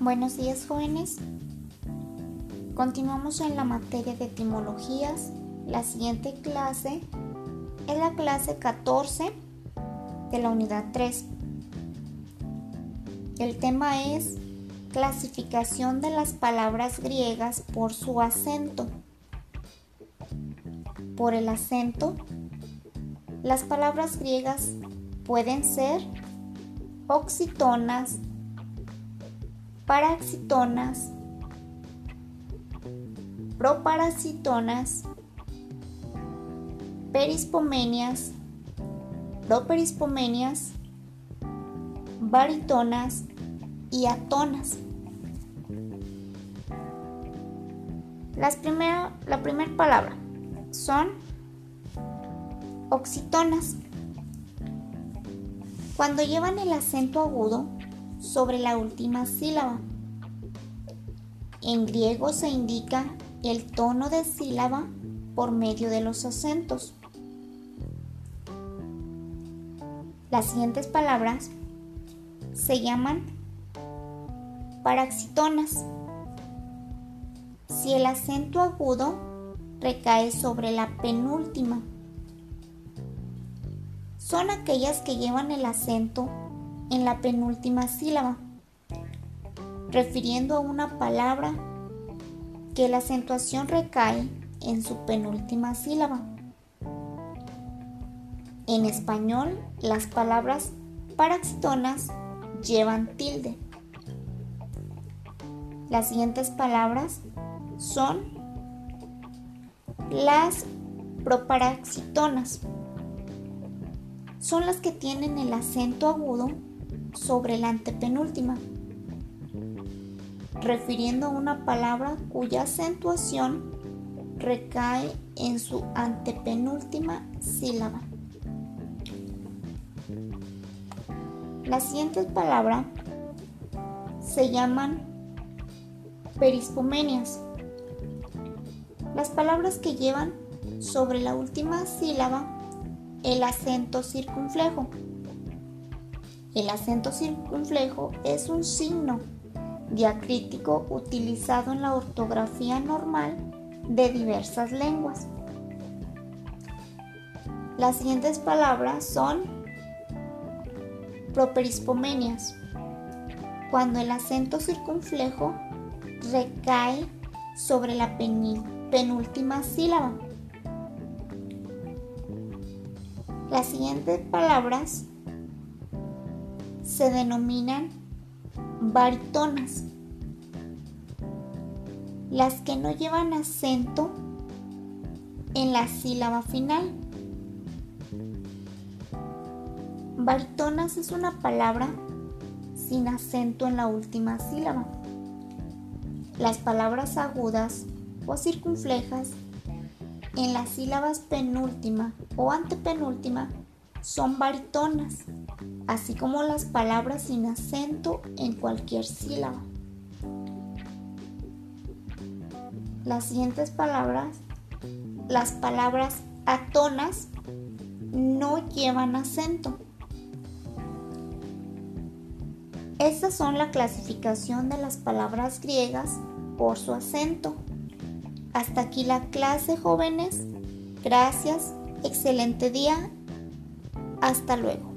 Buenos días jóvenes. Continuamos en la materia de etimologías. La siguiente clase es la clase 14 de la unidad 3. El tema es clasificación de las palabras griegas por su acento. Por el acento, las palabras griegas pueden ser oxitonas, paraxitonas, proparasitonas, perispomenias, properispomenias, baritonas y atonas. Las la primera palabra son oxitonas. Cuando llevan el acento agudo sobre la última sílaba. En griego se indica el tono de sílaba por medio de los acentos. Las siguientes palabras se llaman paraxitonas. Si el acento agudo recae sobre la penúltima, son aquellas que llevan el acento en la penúltima sílaba, refiriendo a una palabra que la acentuación recae en su penúltima sílaba. En español, las palabras paraxitonas llevan tilde. Las siguientes palabras son las proparaxitonas. Son las que tienen el acento agudo sobre la antepenúltima, refiriendo a una palabra cuya acentuación recae en su antepenúltima sílaba. Las siguientes palabras se llaman perispomenias. Las palabras que llevan sobre la última sílaba el acento circunflejo. El acento circunflejo es un signo diacrítico utilizado en la ortografía normal de diversas lenguas. Las siguientes palabras son properispomenias, cuando el acento circunflejo recae sobre la penúltima sílaba. Las siguientes palabras se denominan baritonas, las que no llevan acento en la sílaba final. Baritonas es una palabra sin acento en la última sílaba. Las palabras agudas o circunflejas en las sílabas penúltima o antepenúltima son baritonas, así como las palabras sin acento en cualquier sílaba. Las siguientes palabras, las palabras atonas, no llevan acento. Estas son la clasificación de las palabras griegas por su acento. Hasta aquí la clase, jóvenes. Gracias. Excelente día hasta luego.